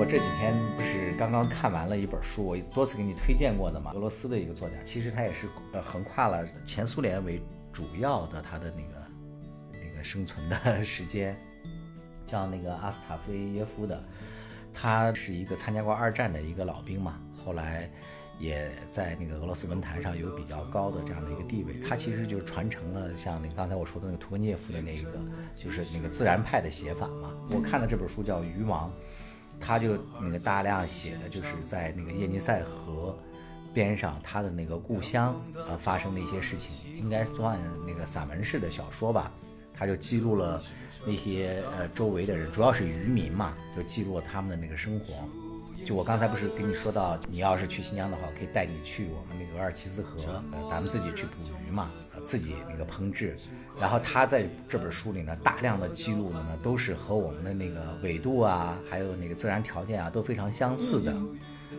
我这几天不是刚刚看完了一本书，我多次给你推荐过的嘛，俄罗斯的一个作家，其实他也是呃横跨了前苏联为主要的他的那个那个生存的 时间，叫那个阿斯塔菲耶夫的，他是一个参加过二战的一个老兵嘛，后来也在那个俄罗斯文坛上有比较高的这样的一个地位，他其实就是传承了像那刚才我说的那个屠格涅夫的那个，就是那个自然派的写法嘛。我看的这本书叫《渔王》。他就那个大量写的就是在那个叶尼塞河边上，他的那个故乡啊发生的一些事情，应该算那个散文式的小说吧。他就记录了那些呃周围的人，主要是渔民嘛，就记录了他们的那个生活。就我刚才不是跟你说到，你要是去新疆的话，可以带你去我们那个额尔齐斯河，呃，咱们自己去捕鱼嘛，自己那个烹制。然后他在这本书里呢，大量的记录的呢，都是和我们的那个纬度啊，还有那个自然条件啊，都非常相似的。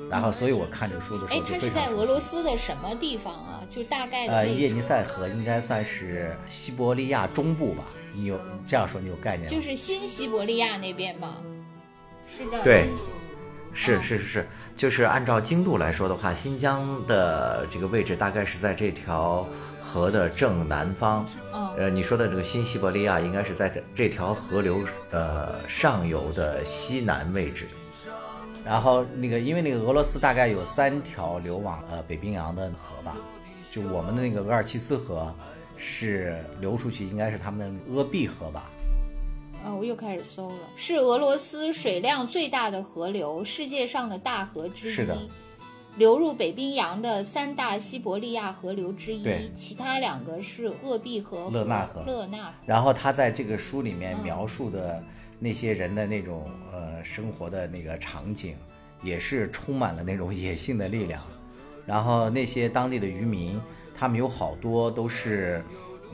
然后，所以我看这个书的时候，哎，他是在俄罗斯的什么地方啊？就大概呃，叶尼塞河应该算是西伯利亚中部吧？你有这样说，你有概念吗？就是新西伯利亚那边吗？是叫对。是是是是，就是按照经度来说的话，新疆的这个位置大概是在这条河的正南方。呃，你说的这个新西伯利亚应该是在这这条河流呃上游的西南位置。然后那个，因为那个俄罗斯大概有三条流往呃北冰洋的河吧，就我们的那个额尔齐斯河是流出去，应该是他们的鄂毕河吧。啊，我又开始搜了，是俄罗斯水量最大的河流，世界上的大河之一，是的，流入北冰洋的三大西伯利亚河流之一，对，其他两个是鄂毕河、勒纳河、勒纳河。然后他在这个书里面描述的那些人的那种呃生活的那个场景，也是充满了那种野性的力量。然后那些当地的渔民，他们有好多都是。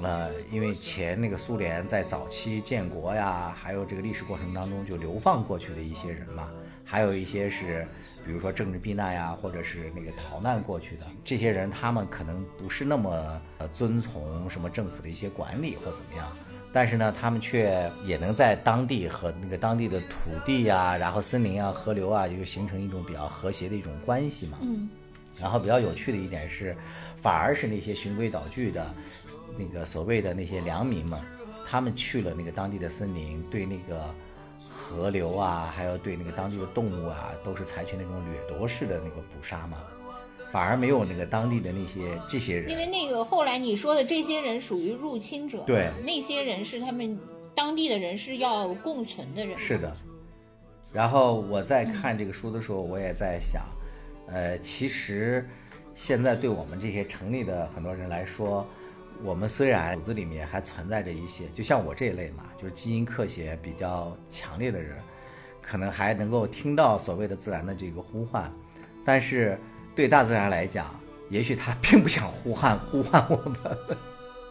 呃，因为前那个苏联在早期建国呀，还有这个历史过程当中就流放过去的一些人嘛，还有一些是，比如说政治避难呀，或者是那个逃难过去的这些人，他们可能不是那么呃遵从什么政府的一些管理或怎么样，但是呢，他们却也能在当地和那个当地的土地呀，然后森林啊、河流啊，就形成一种比较和谐的一种关系嘛。嗯。然后比较有趣的一点是，反而是那些循规蹈矩的，那个所谓的那些良民们，他们去了那个当地的森林，对那个河流啊，还有对那个当地的动物啊，都是采取那种掠夺式的那个捕杀嘛，反而没有那个当地的那些这些人。因为那个后来你说的这些人属于入侵者，对，那些人是他们当地的人是要共存的人。是的。然后我在看这个书的时候，我也在想。呃，其实现在对我们这些城里的很多人来说，我们虽然骨子里面还存在着一些，就像我这一类嘛，就是基因刻写比较强烈的人，可能还能够听到所谓的自然的这个呼唤，但是对大自然来讲，也许他 并不想呼唤呼唤我们，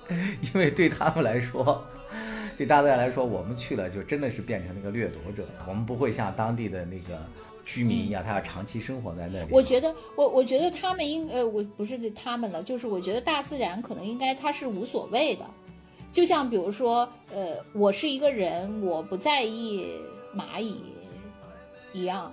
因为对他们来说，对大自然来说，我们去了就真的是变成那个掠夺者，我们不会像当地的那个。居民一样，他要长期生活在那里。我觉得，我我觉得他们应呃，我不是他们了，就是我觉得大自然可能应该它是无所谓的，就像比如说，呃，我是一个人，我不在意蚂蚁一样，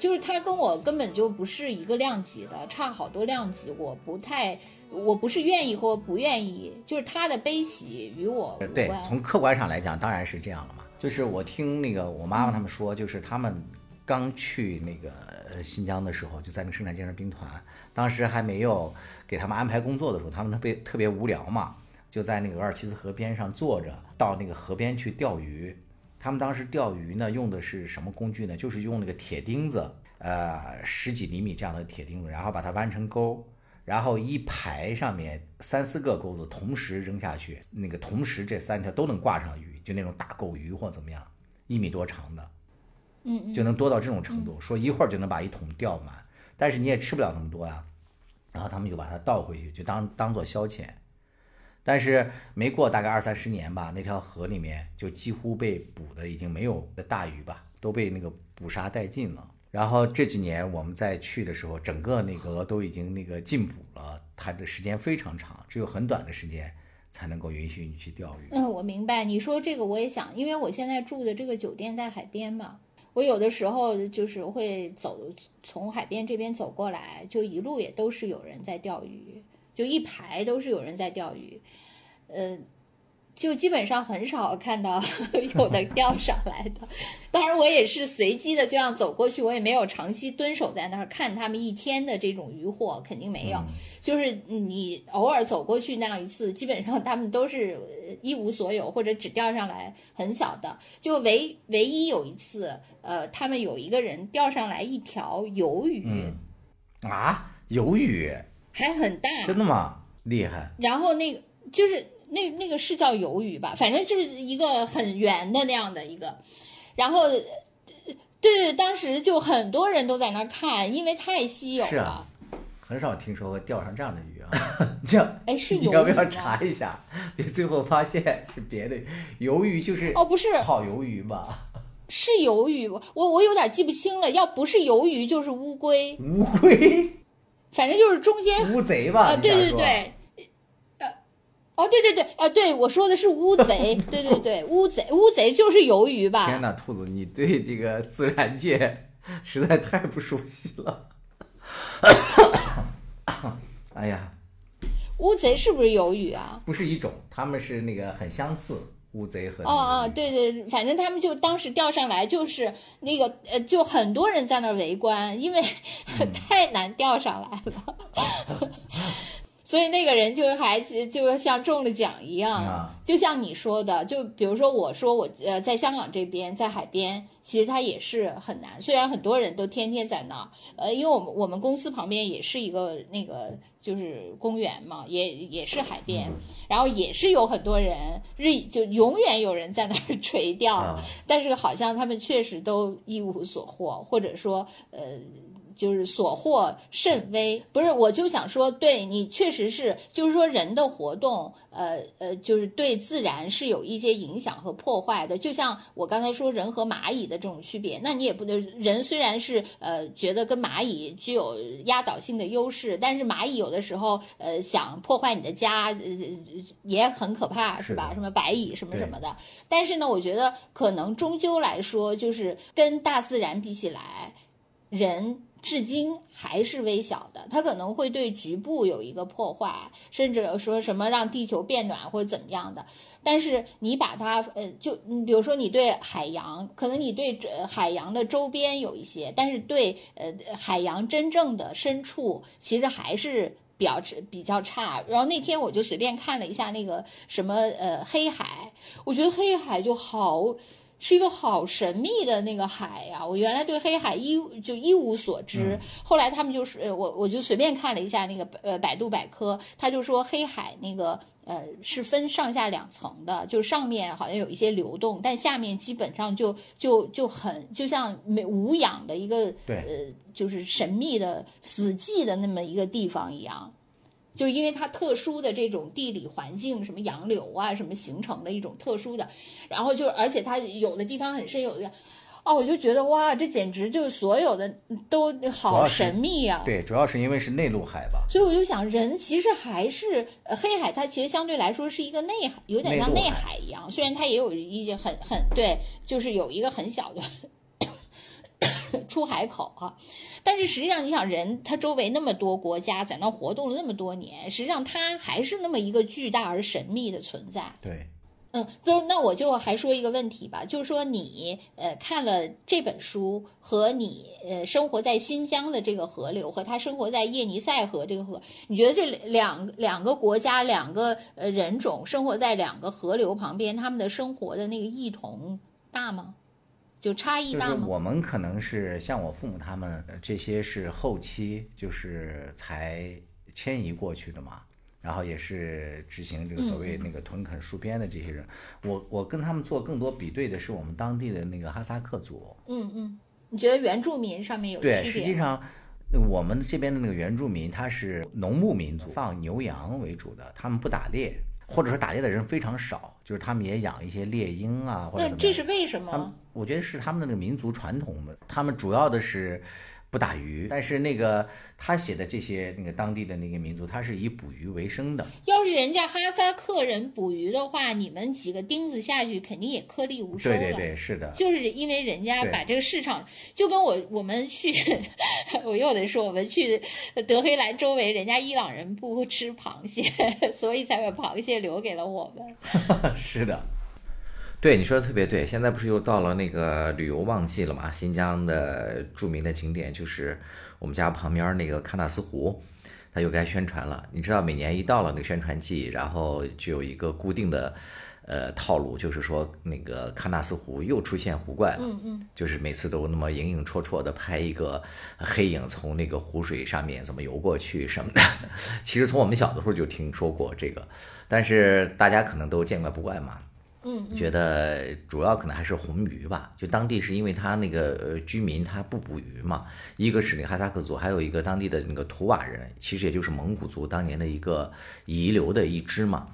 就是它跟我根本就不是一个量级的，差好多量级，我不太，我不是愿意或不愿意，就是他的悲喜与我对，从客观上来讲，当然是这样了嘛。就是我听那个我妈妈他们说，就是他们。刚去那个新疆的时候，就在那个生产建设兵团，当时还没有给他们安排工作的时候，他们特别特别无聊嘛，就在那个额尔齐斯河边上坐着，到那个河边去钓鱼。他们当时钓鱼呢，用的是什么工具呢？就是用那个铁钉子，呃，十几厘米这样的铁钉子，然后把它弯成钩，然后一排上面三四个钩子同时扔下去，那个同时这三条都能挂上鱼，就那种大狗鱼或怎么样，一米多长的。嗯，就能多到这种程度，说一会儿就能把一桶钓满，但是你也吃不了那么多呀。然后他们就把它倒回去，就当当做消遣。但是没过大概二三十年吧，那条河里面就几乎被捕的已经没有的大鱼吧，都被那个捕杀殆尽了。然后这几年我们再去的时候，整个那个都已经那个禁捕了，它的时间非常长，只有很短的时间才能够允许你去钓鱼。嗯，我明白你说这个，我也想，因为我现在住的这个酒店在海边嘛。我有的时候就是会走从海边这边走过来，就一路也都是有人在钓鱼，就一排都是有人在钓鱼，呃。就基本上很少看到 有的钓上来的，当然我也是随机的这样走过去，我也没有长期蹲守在那儿看他们一天的这种渔获，肯定没有。就是你偶尔走过去那样一次，基本上他们都是一无所有，或者只钓上来很小的。就唯唯一有一次，呃，他们有一个人钓上来一条鱿鱼，啊，鱿鱼还很大，真的吗？厉害。然后那个就是。那那个是叫鱿鱼吧，反正就是一个很圆的那样的一个，然后，对对，当时就很多人都在那看，因为太稀有了。是啊，很少听说过钓上这样的鱼啊。这样，哎，是你要不要查一下？别最后发现是别的鱿鱼，就是哦，不是烤鱿鱼吧？是鱿鱼，我我有点记不清了。要不是鱿鱼，就是乌龟。乌龟，反正就是中间乌贼吧？啊，对对对。哦，对对对，啊，对我说的是乌贼，对对对，乌贼，乌贼就是鱿鱼吧？天哪，兔子，你对这个自然界实在太不熟悉了。哎呀，乌贼是不是鱿鱼啊？不是一种，它们是那个很相似，乌贼和哦哦，对对，反正他们就当时钓上来就是那个呃，就很多人在那围观，因为 太难钓上来了。所以那个人就还就像中了奖一样，就像你说的，就比如说我说我呃在香港这边在海边，其实它也是很难。虽然很多人都天天在那儿，呃，因为我们我们公司旁边也是一个那个就是公园嘛，也也是海边，然后也是有很多人日就永远有人在那儿垂钓，但是好像他们确实都一无所获，或者说呃。就是所获甚微，不是，我就想说，对你确实是，就是说人的活动，呃呃，就是对自然是有一些影响和破坏的。就像我刚才说人和蚂蚁的这种区别，那你也不能，人虽然是呃觉得跟蚂蚁具有压倒性的优势，但是蚂蚁有的时候呃想破坏你的家，呃也很可怕，是吧？什么白蚁什么什么的。但是呢，我觉得可能终究来说，就是跟大自然比起来，人。至今还是微小的，它可能会对局部有一个破坏，甚至说什么让地球变暖或者怎么样的。但是你把它，呃，就比如说你对海洋，可能你对这海洋的周边有一些，但是对呃海洋真正的深处，其实还是比较比较差。然后那天我就随便看了一下那个什么呃黑海，我觉得黑海就好。是一个好神秘的那个海呀！我原来对黑海一就一无所知，后来他们就是我我就随便看了一下那个呃百度百科，他就说黑海那个呃是分上下两层的，就上面好像有一些流动，但下面基本上就就就很就像没无氧的一个对呃就是神秘的死寂的那么一个地方一样。就因为它特殊的这种地理环境，什么洋流啊，什么形成的一种特殊的，然后就而且它有的地方很深，有的，哦，我就觉得哇，这简直就是所有的都好神秘啊！对，主要是因为是内陆海吧。所以我就想，人其实还是黑海，它其实相对来说是一个内海，有点像内海一样，虽然它也有一些很很对，就是有一个很小的。出海口哈，但是实际上你想，人他周围那么多国家在那活动了那么多年，实际上他还是那么一个巨大而神秘的存在。对，嗯，就那我就还说一个问题吧，就是说你呃看了这本书和你呃生活在新疆的这个河流和他生活在叶尼塞河这个河，你觉得这两两个国家两个呃人种生活在两个河流旁边，他们的生活的那个异同大吗？就差异大吗？我们可能是像我父母他们这些是后期就是才迁移过去的嘛，然后也是执行这个所谓那个屯垦戍边的这些人。我我跟他们做更多比对的是我们当地的那个哈萨克族。嗯嗯，你觉得原住民上面有区别？对，实际上我们这边的那个原住民他是农牧民族，放牛羊为主的，他们不打猎。或者说打猎的人非常少，就是他们也养一些猎鹰啊，或者怎么样。这是为什么？我觉得是他们的那个民族传统，他们主要的是，不打鱼，但是那个他写的这些那个当地的那个民族，他是以捕鱼为生的。要是人家哈萨克人捕鱼的话，你们几个钉子下去，肯定也颗粒无收了。对对对，是的。就是因为人家把这个市场，就跟我我们去，我又得说，我们去德黑兰周围，人家伊朗人不吃螃蟹，所以才把螃蟹留给了我们。是的，对你说的特别对，现在不是又到了那个旅游旺季了嘛？新疆的著名的景点就是我们家旁边那个喀纳斯湖，它又该宣传了。你知道，每年一到了那个宣传季，然后就有一个固定的呃套路，就是说那个喀纳斯湖又出现湖怪了，嗯嗯，就是每次都那么影影绰绰的拍一个黑影从那个湖水上面怎么游过去什么的。其实从我们小的时候就听说过这个，但是大家可能都见怪不怪嘛。嗯觉得主要可能还是红鱼吧，就当地是因为他那个呃居民他不捕鱼嘛，一个是那哈萨克族，还有一个当地的那个图瓦人，其实也就是蒙古族当年的一个遗留的一支嘛，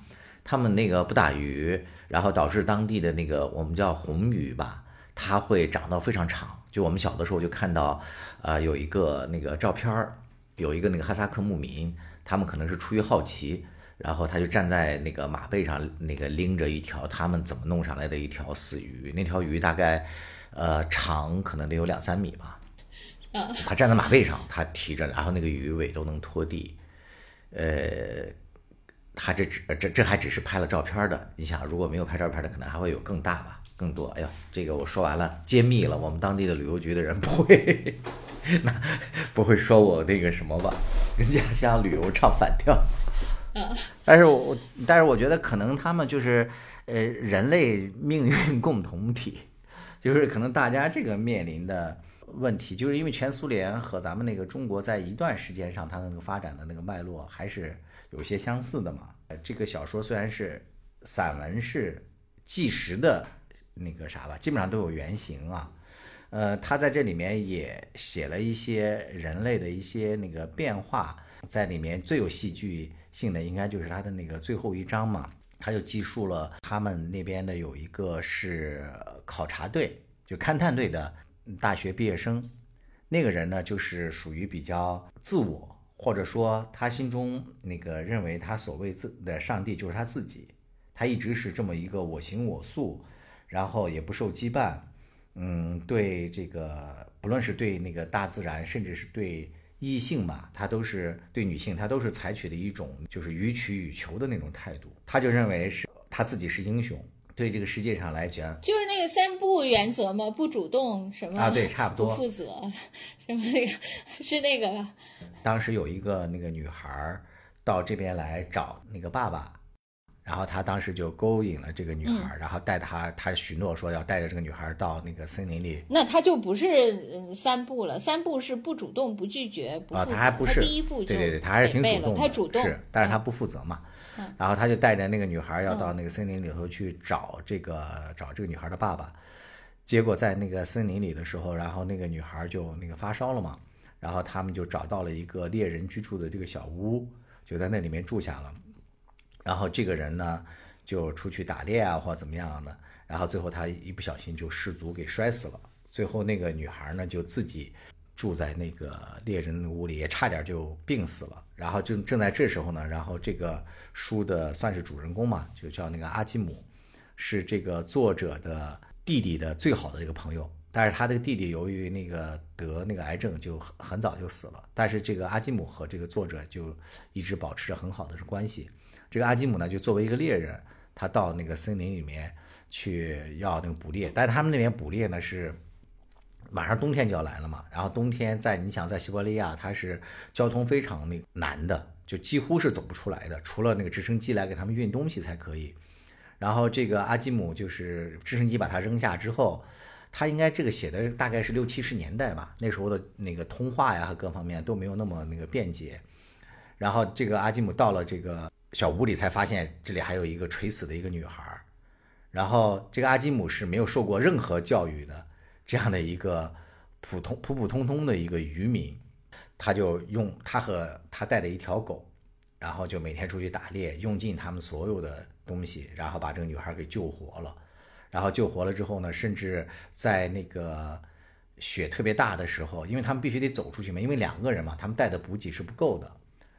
他们那个不打鱼，然后导致当地的那个我们叫红鱼吧，它会长到非常长，就我们小的时候就看到，呃有一个那个照片儿，有一个那个哈萨克牧民，他们可能是出于好奇。然后他就站在那个马背上，那个拎着一条他们怎么弄上来的一条死鱼，那条鱼大概，呃，长可能得有两三米吧。嗯他站在马背上，他提着，然后那个鱼尾都能拖地。呃，他这只这这还只是拍了照片的，你想如果没有拍照片的，可能还会有更大吧，更多。哎呀，这个我说完了，揭秘了，我们当地的旅游局的人不会，那不会说我那个什么吧？跟家乡旅游唱反调。但是我但是我觉得可能他们就是呃人类命运共同体，就是可能大家这个面临的问题，就是因为全苏联和咱们那个中国在一段时间上它那个发展的那个脉络还是有些相似的嘛。这个小说虽然是散文是纪实的那个啥吧，基本上都有原型啊。呃，他在这里面也写了一些人类的一些那个变化，在里面最有戏剧性的应该就是他的那个最后一章嘛，他就记述了他们那边的有一个是考察队，就勘探队的大学毕业生，那个人呢就是属于比较自我，或者说他心中那个认为他所谓自的上帝就是他自己，他一直是这么一个我行我素，然后也不受羁绊。嗯，对这个，不论是对那个大自然，甚至是对异性吧，他都是对女性，他都是采取的一种就是予取予求的那种态度。他就认为是他自己是英雄，对这个世界上来讲，就是那个三不原则嘛，不主动什么啊对差不多不负责，什么那个是那个当时有一个那个女孩儿到这边来找那个爸爸，然后他当时就勾引了这个女孩儿，然后带她，他许诺说要带着这个女孩到那个森林里那他就不是嗯三步了，三步是不主动、不拒绝、不啊，他还不是，第一步就对对对，他还是挺主动的，他主动是，但是他嗯不负责嘛。嗯然后他就带着那个女孩要到那个森林里头去找这个找这个女孩的爸爸，结果在那个森林里的时候，然后那个女孩就那个发烧了嘛，然后他们就找到了一个猎人居住的这个小屋，就在那里面住下了。然后这个人呢就出去打猎啊或者怎么样的，然后最后他一不小心就失足给摔死了。最后那个女孩呢就自己住在那个猎人的屋里，也差点就病死了。然后正正在这时候呢，然后这个书的算是主人公嘛，就叫那个阿基姆，是这个作者的弟弟的最好的一个朋友。但是他这个弟弟由于那个得那个癌症，就很很早就死了。但是这个阿基姆和这个作者就一直保持着很好的关系。这个阿基姆呢，就作为一个猎人，他到那个森林里面去要那个捕猎，但是他们那边捕猎呢是马上冬天就要来了嘛，然后冬天在你想在西伯利亚，它是交通非常那个难的，就几乎是走不出来的，除了那个直升机来给他们运东西才可以。然后这个阿基姆就是直升机把他扔下之后，他应该这个写的大概是六七十年代吧，那时候的那个通话呀和各方面都没有那么那个便捷。然后这个阿基姆到了这个小屋里，才发现这里还有一个垂死的一个女孩。然后这个阿基姆是没有受过任何教育的，这样的一个普通普普通通的一个渔民，他就用他和他带的一条狗，然后就每天出去打猎，用尽他们所有的东西，然后把这个女孩给救活了。然后救活了之后呢，甚至在那个雪特别大的时候，因为他们必须得走出去嘛，因为两个人嘛，他们带的补给是不够的，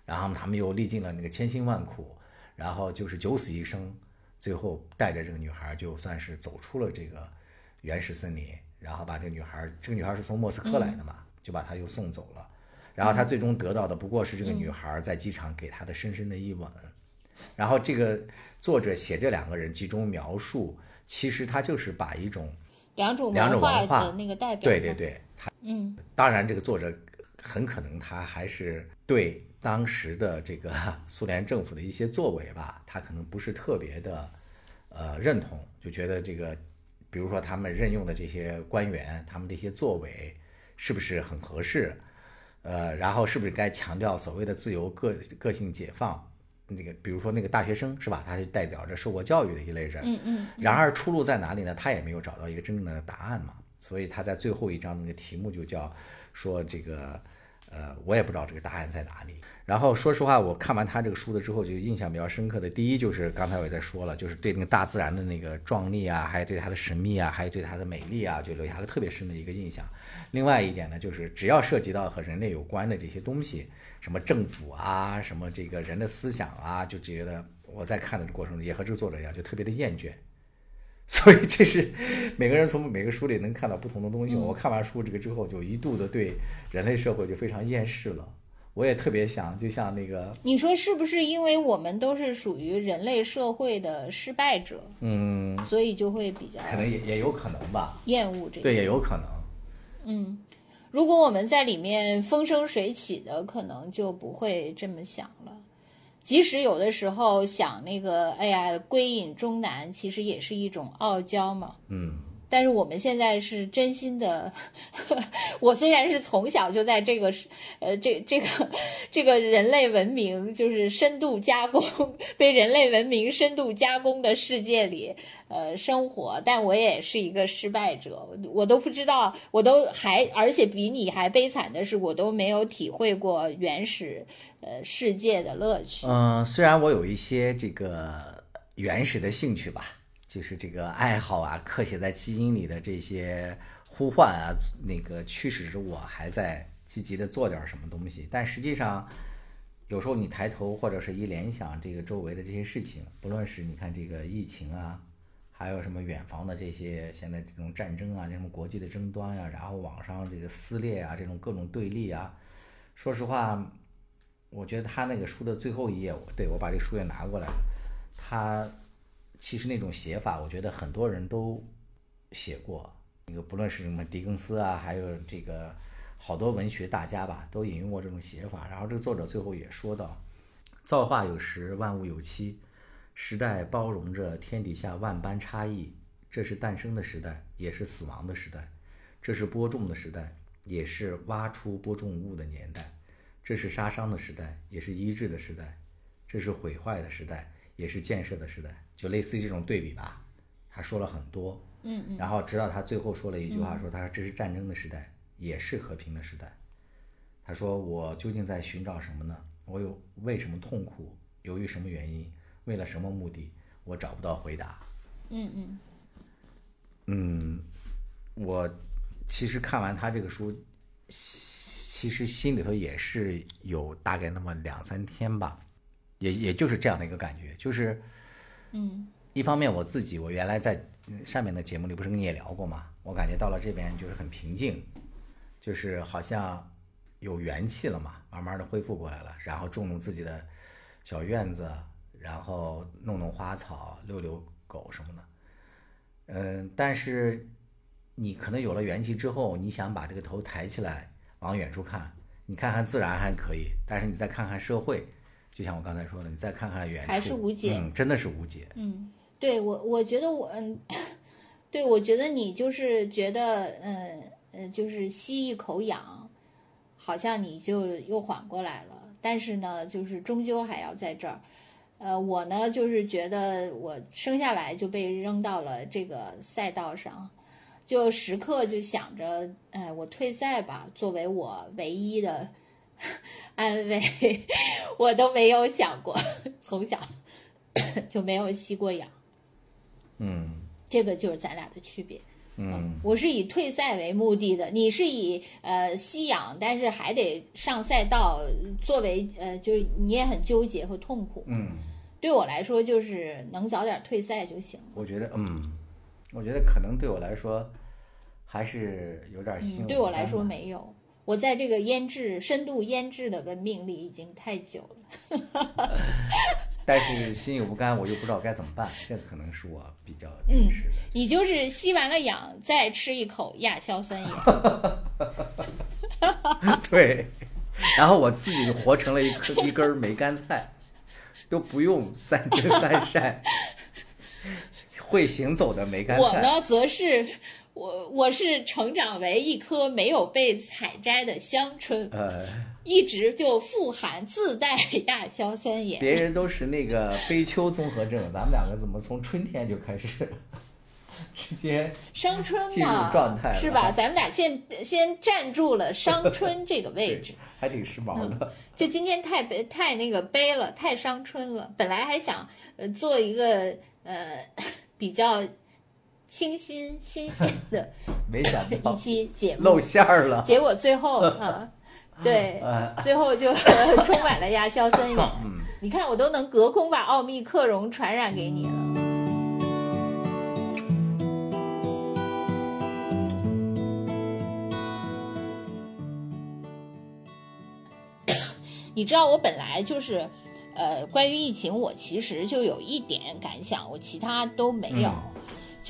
然后他们又历尽了那个千辛万苦，然后就是九死一生，最后带着这个女孩就算是走出了这个原始森林，然后把这个女孩，这个女孩是从莫斯科来的嘛，就把她又送走了，然后他最终得到的不过是这个女孩在机场给他的深深的一吻，然后这个作者写这两个人集中描述，其实他就是把一种两种两种文化的那个代表。对对，对，他嗯。当然这个作者很可能他还是对当时的这个 苏联政府的一些作为吧，他可能不是特别的呃认同，就觉得这个比如说他们任用的这些官员，他们的一些作为是不是很合适？呃，然后是不是该强调所谓的自由个个性解放？那个比如说那个大学生是吧？他就代表着受过教育的一类人。嗯嗯，然而出路在哪里呢？他也没有找到一个真正的答案嘛。所以他在最后一章那个题目就叫说这个，呃，我也不知道这个答案在哪里。然后说实话，我看完他这个书的之后，就印象比较深刻的，第一就是刚才我也在说了，就是对那个大自然的那个壮丽啊，还有对它的神秘啊，还有对它的美丽啊，就留下了特别深的一个印象。另外一点呢，就是只要涉及到和人类有关的这些东西，什么政府啊，什么这个人的思想啊，就觉得我在看的过程中也和这个作者一样，就特别的厌倦。所以这是每个人从每个书里能看到不同的东西。我看完书这个之后，就一度的对人类社会就非常厌世了。我也特别想，就像那个，你说是不是因为我们都是属于人类社会的失败者，嗯，所以就会比较可能也也有可能吧，厌恶这个？对，也有可能。嗯，如果我们在里面风生水起的，可能就不会这么想了。即使有的时候想那个，哎呀，归隐终南，其实也是一种傲娇嘛。嗯，但是我们现在是真心的，我虽然是从小就在这个呃这这个这个人类文明就是深度加工被人类文明深度加工的世界里呃生活，但我也是一个失败者，我都不知道，我都还而且比你还悲惨的是，我都没有体会过原始呃世界的乐趣。嗯，虽然我有一些这个原始的兴趣吧，就是这个爱好啊，刻写在基因里的这些呼唤啊，那个驱使着我还在积极的做点什么东西。但实际上，有时候你抬头或者是一联想这个周围的这些事情，不论是你看这个疫情啊，还有什么远房的这些现在这种战争啊，这种国际的争端呀、然后网上这个撕裂啊，这种各种对立啊，说实话。我觉得他那个书的最后一页，对我把这书也拿过来。他其实那种写法，我觉得很多人都写过。那个不论是什么狄更斯啊，还有这个好多文学大家吧，都引用过这种写法。然后这个作者最后也说到：“造化有时，万物有期，时代包容着天底下万般差异。这是诞生的时代，也是死亡的时代；这是播种的时代，也是挖出播种物的年代。”这是杀伤的时代，也是医治的时代；这是毁坏的时代，也是建设的时代。就类似于这种对比吧，他说了很多，嗯嗯，然后直到他最后说了一句话，说他说这是战争的时代，也是和平的时代。他说我究竟在寻找什么呢？我有为什么痛苦？由于什么原因？为了什么目的？我找不到回答。嗯嗯嗯，我其实看完他这个书。其实心里头也是有大概那么两三天吧，也也就是这样的一个感觉，就是，嗯，一方面我自己，我原来在上面的节目里不是跟你也聊过吗，我感觉到了这边就是很平静，就是好像有元气了嘛，慢慢的恢复过来了，然后种种自己的小院子，然后弄弄花草，遛遛狗什么的，嗯，但是你可能有了元气之后，你想把这个头抬起来。往远处看，你看看自然还可以，但是你再看看社会，就像我刚才说的，你再看看远处，还是无解，嗯，真的是无解。嗯，对我，我觉得我，嗯，对我觉得你就是觉得，嗯呃，就是吸一口氧，好像你就又缓过来了，但是呢，就是终究还要在这儿。呃，我呢就是觉得我生下来就被扔到了这个赛道上。就时刻就想着，哎，我退赛吧，作为我唯一的 安慰，我都没有想过，从小就没有吸过氧。嗯，这个就是咱俩的区别。嗯，我是以退赛为目的的，你是以呃吸氧，但是还得上赛道作为呃，就是你也很纠结和痛苦。嗯，对我来说，就是能早点退赛就行。我觉得，嗯，我觉得可能对我来说还是有点心有嗯，对我来说没有，我在这个腌制深度腌制的文明里已经太久了。但是心有不甘，我又不知道该怎么办，这可能是我比较嗯真实的。你就是吸完了氧，再吃一口亚硝酸盐。对，然后我自己活成了一颗一根儿梅干菜，都不用三蒸三 晒，会行走的梅干菜。我呢，则是我我是成长为一棵没有被采摘的香椿，呃，一直就富含自带亚硝酸盐。别人都是那个悲秋综合症，咱们两个怎么从春天就开始直接？伤春进入嘛，状态了是吧？咱们俩先先站住了 伤春这个位置。还挺时髦的。就今天太悲太那个悲了，太伤春了。本来还想呃做一个呃 比较清新新鲜的 没想一到期节目，露馅儿了。结果最后 啊，对，呃，最后就 充满了亚硝酸盐。嗯，你看，我都能隔空把奥密克戎传染给你了。你知道，我本来就是，呃，关于疫情，我其实就有一点感想，我其他都没有。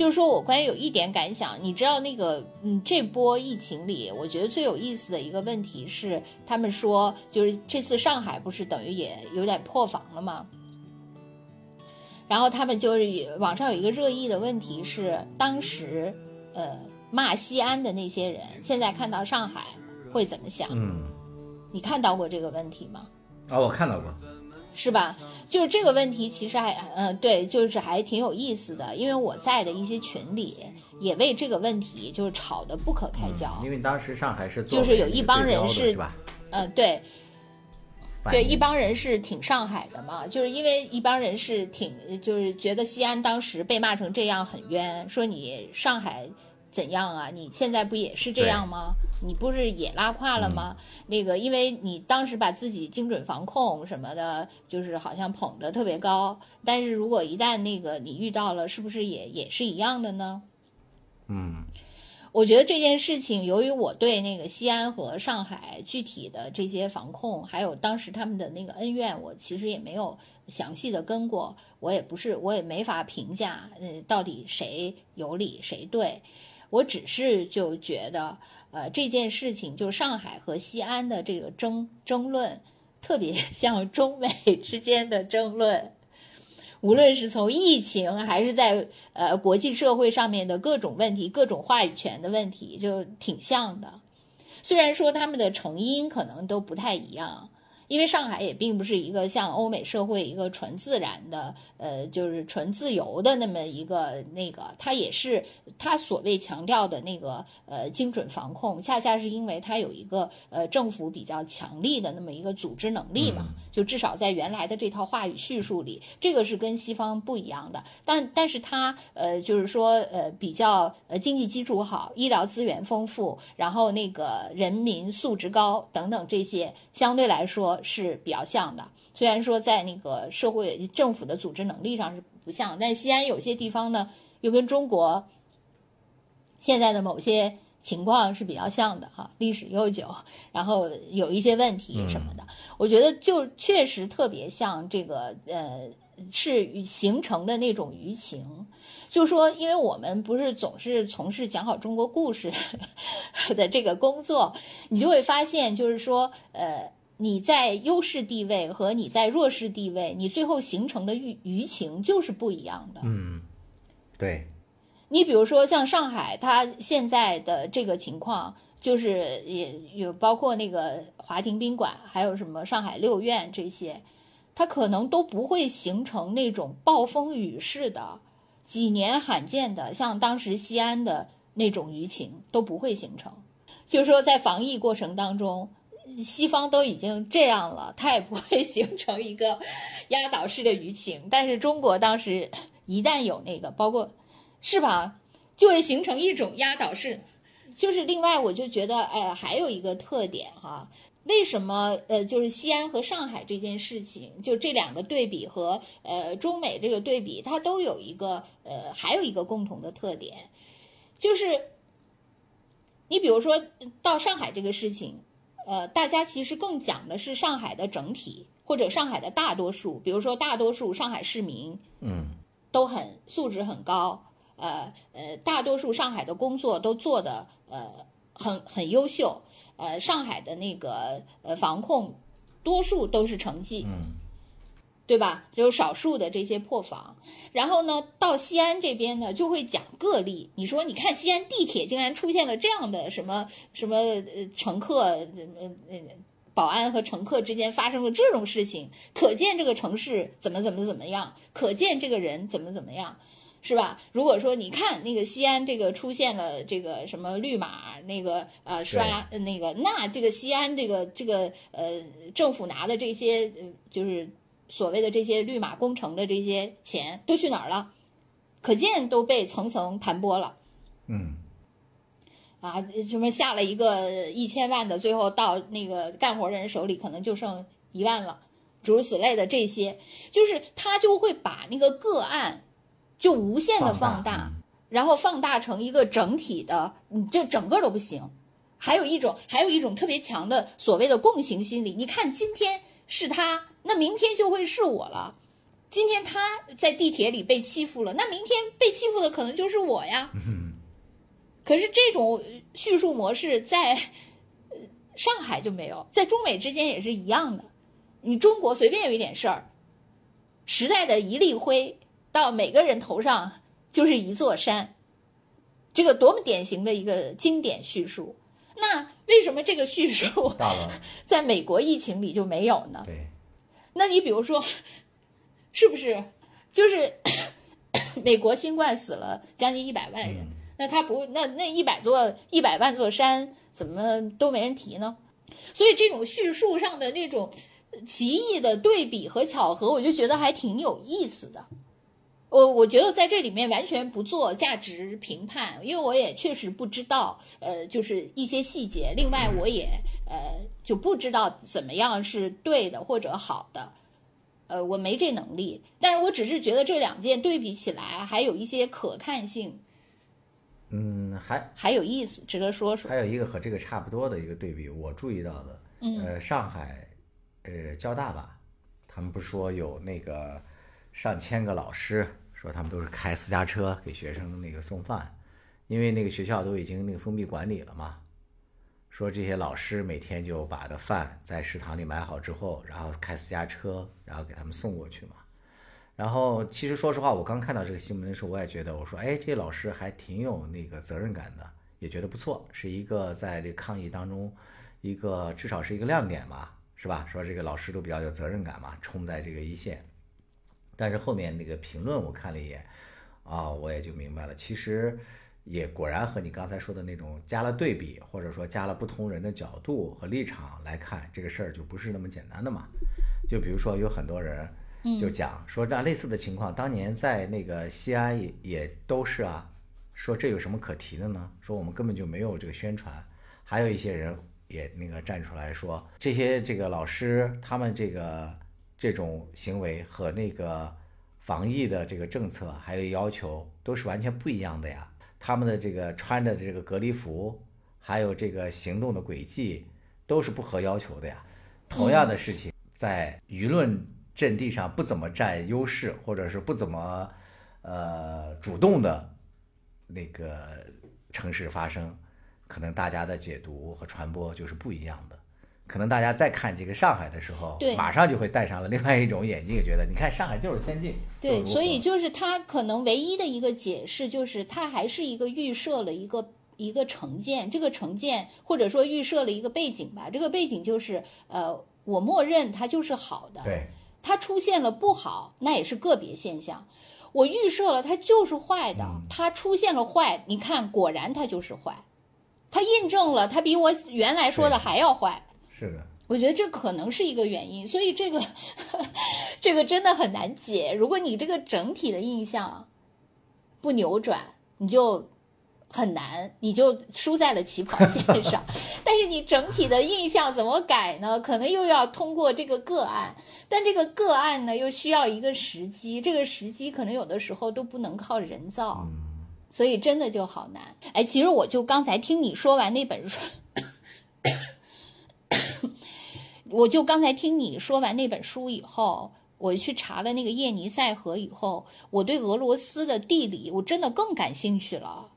就是说我关于有一点感想，你知道那个，嗯，这波疫情里，我觉得最有意思的一个问题是，他们说就是这次上海不是等于也有点破防了吗？然后他们就是也网上有一个热议的问题是，当时呃骂西安的那些人，现在看到上海会怎么想？嗯，你看到过这个问题吗？啊，我看到过。是吧？就是这个问题，其实还，嗯、对，就是还挺有意思的。因为我在的一些群里，也为这个问题就是吵得不可开交。因为当时上海是做就是有一帮人是是吧？嗯、对，对，一帮人是挺上海的嘛，就是因为一帮人是挺，就是觉得西安当时被骂成这样很冤，说你上海怎样啊？你现在不也是这样吗？你不是也拉胯了吗？那个，因为你当时把自己精准防控什么的，就是好像捧得特别高，但是如果一旦那个你遇到了，是不是也也是一样的呢？嗯我觉得这件事情，由于我对那个西安和上海具体的这些防控，还有当时他们的那个恩怨，我其实也没有详细的跟过，我也不是，我也没法评价，呃，到底谁有理谁对。我只是就觉得，呃，这件事情就上海和西安的这个争争论，特别 像中美 之间的争论。无论是从疫情，还是在呃国际社会上面的各种问题、各种话语权的问题，就挺像的。虽然说他们的成因可能都不太一样，因为上海也并不是一个像欧美社会一个纯自然的，呃，就是纯自由的那么一个那个，它也是它所谓强调的那个呃精准防控，恰恰是因为它有一个呃政府比较强力的那么一个组织能力嘛，就至少在原来的这套话语叙述里，这个是跟西方不一样的。但但是它呃就是说呃比较呃经济基础好，医疗资源丰富，然后那个人民素质高等等这些，相对来说是比较像的。虽然说在那个社会政府的组织能力上是不像，但西安有些地方呢又跟中国现在的某些情况是比较像的哈，历史悠久，然后有一些问题什么的，我觉得就确实特别像这个呃，是形成的那种舆情。就说，因为我们不是总是从事讲好中国故事 的这个工作，你就会发现，就是说，呃，你在优势地位和你在弱势地位，你最后形成的舆舆情就是不一样的。嗯，对，你比如说像上海，它现在的这个情况，就是也有包括那个华亭宾馆，还有什么上海六院这些，它可能都不会形成那种暴风雨式的、几年罕见的，像当时西安的那种舆情都不会形成。就是说，在防疫过程当中，西方都已经这样了，它也不会形成一个压倒式的舆情。但是中国当时一旦有那个，包括是吧？就会形成一种压倒式。就是另外，我就觉得，哎，还有一个特点哈，为什么呃，就是西安和上海这件事情，就这两个对比和呃中美这个对比，它都有一个呃，还有一个共同的特点，就是你比如说到上海这个事情，呃，大家其实更讲的是上海的整体或者上海的大多数，比如说大多数上海市民，嗯，都很素质很高。呃呃，大多数上海的工作都做的呃很很优秀，呃，上海的那个呃防控，多数都是成绩，嗯，对吧？只有少数的这些破防。然后呢，到西安这边呢，就会讲个例。你说，你看西安地铁竟然出现了这样的什么什么呃乘客呃呃保安和乘客之间发生了这种事情，可见这个城市怎么怎么怎么样，可见这个人怎么怎么样。是吧？如果说你看那个西安这个出现了这个什么绿码，那个呃刷那个，那这个西安这个这个呃政府拿的这些呃就是所谓的这些绿码工程的这些钱都去哪儿了？可见都被层层盘剥了。嗯，啊，什么下了一个一千万的，最后到那个干活人手里可能就剩一万了，诸如此类的这些，就是他就会把那个个案。就无限的放大，然后放大成一个整体的，你这整个都不行。还有一种，还有一种特别强的所谓的共情心理。你看，今天是他，那明天就会是我了。今天他在地铁里被欺负了，那明天被欺负的可能就是我呀。可是这种叙述模式在上海就没有，在中美之间也是一样的。你中国随便有一点事儿，时代的一粒灰。到每个人头上就是一座山，这个多么典型的一个经典叙述。那为什么这个叙述 在美国疫情里就没有呢？对，那你比如说，是不是就是 美国新冠死了将近一百万人？那他不那那一百座一百万座山怎么都没人提呢？所以这种叙述上的那种奇异的对比和巧合，我就觉得还挺有意思的。我我觉得在这里面完全不做价值评判，因为我也确实不知道，呃，就是一些细节。另外，我也呃就不知道怎么样是对的或者好的，呃，我没这能力。但是我只是觉得这两件对比起来还有一些可看性，嗯，还还有意思，值得说说。还有一个和这个差不多的一个对比，我注意到的，呃，上海，呃，交大吧，他们不是说有那个上千个老师。说他们都是开私家车给学生那个送饭，因为那个学校都已经那个封闭管理了嘛。说这些老师每天就把的饭在食堂里买好之后，然后开私家车，然后给他们送过去嘛。然后其实说实话，我刚看到这个新闻的时候，我也觉得，我说，哎，这老师还挺有那个责任感的，也觉得不错，是一个在这个抗疫当中一个至少是一个亮点嘛，是吧？说这个老师都比较有责任感嘛，冲在这个一线。但是后面那个评论我看了一眼，啊，我也就明白了，其实也果然和你刚才说的那种加了对比，或者说加了不同人的角度和立场来看这个事儿，就不是那么简单的嘛。就比如说有很多人就讲说，那类似的情况，当年在那个西安也也都是啊，说这有什么可提的呢？说我们根本就没有这个宣传。还有一些人也那个站出来说，这些这个老师他们这个。这种行为和那个防疫的这个政策还有要求都是完全不一样的呀。他们的这个穿的这个隔离服，还有这个行动的轨迹，都是不合要求的呀。同样的事情，在舆论阵地上不怎么占优势，或者是不怎么呃主动的那个城市发生，可能大家的解读和传播就是不一样的。可能大家在看这个上海的时候，马上就会戴上了另外一种眼镜，觉得你看上海就是先进。对，所以就是它可能唯一的一个解释，就是它还是一个预设了一个一个成见，这个成见或者说预设了一个背景吧。这个背景就是呃，我默认它就是好的。对，它出现了不好，那也是个别现象。我预设了它就是坏的，它出现了坏，你看果然它就是坏，它印证了它比我原来说的还要坏。是的，我觉得这可能是一个原因，所以这个 这个真的很难解。如果你这个整体的印象不扭转，你就很难，你就输在了起跑线上。但是你整体的印象怎么改呢？可能又要通过这个个案，但这个个案呢又需要一个时机，这个时机可能有的时候都不能靠人造，所以真的就好难。哎，其实我就刚才听你说完那本书，我就刚才听你说完那本书以后。我去查了那个叶尼塞河以后，我对俄罗斯的地理我真的更感兴趣了，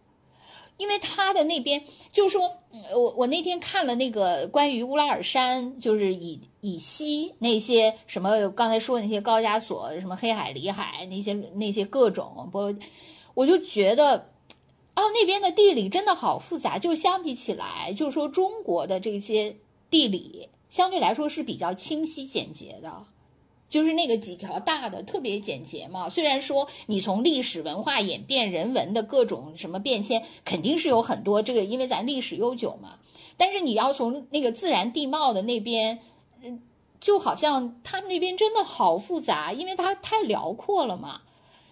因为他的那边就是说，我我那天看了那个关于乌拉尔山，就是以以西那些什么刚才说那些高加索、什么黑海、里海那些那些各种，不，我就觉得，哦，那边的地理真的好复杂，就相比起来，就是说中国的这些地理相对来说是比较清晰简洁的。就是那个几条大的特别简洁嘛，虽然说你从历史文化演变、人文的各种什么变迁，肯定是有很多这个，因为咱历史悠久嘛。但是你要从那个自然地貌的那边，嗯，就好像他们那边真的好复杂，因为它太辽阔了嘛。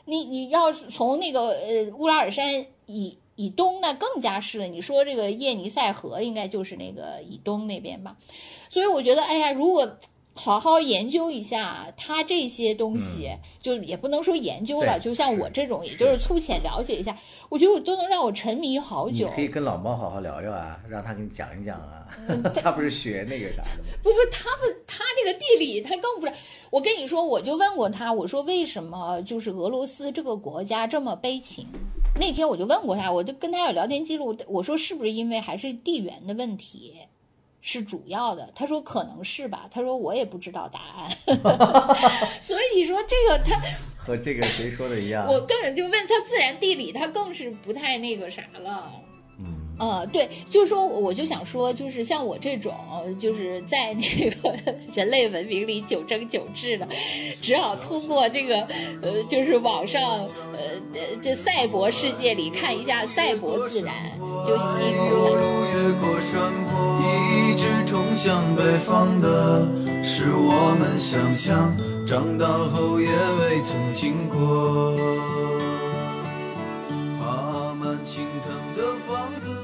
你你要从那个呃乌拉尔山以以东，那更加是了。你说这个叶尼塞河应该就是那个以东那边吧？所以我觉得，哎呀，如果。好好研究一下他这些东西，就也不能说研究了，就像我这种，也就是粗浅了解一下，我觉得我都能让我沉迷好久。你可以跟老猫好好聊聊啊，让他给你讲一讲啊。他不是学那个啥的吗？不不，他不，他这个地理他更不是。我跟你说，我就问过他，我说为什么就是俄罗斯这个国家这么悲情？那天我就问过他，我就跟他有聊天记录，我说是不是因为还是地缘的问题？是主要的，他说可能是吧，他说我也不知道答案，所以说这个他和这个谁说的一样，我根本就问他自然地理，他更是不太那个啥了。呃，对，就是说我就想说，就是像我这种，就是在那个 人类文明里久争久治的，只好通过这个呃，就是网上呃，这赛博世界里看一下赛博自然。就西湖，一直通向北方的，是我们想象，长大后也未曾经过。爬满青藤的房子。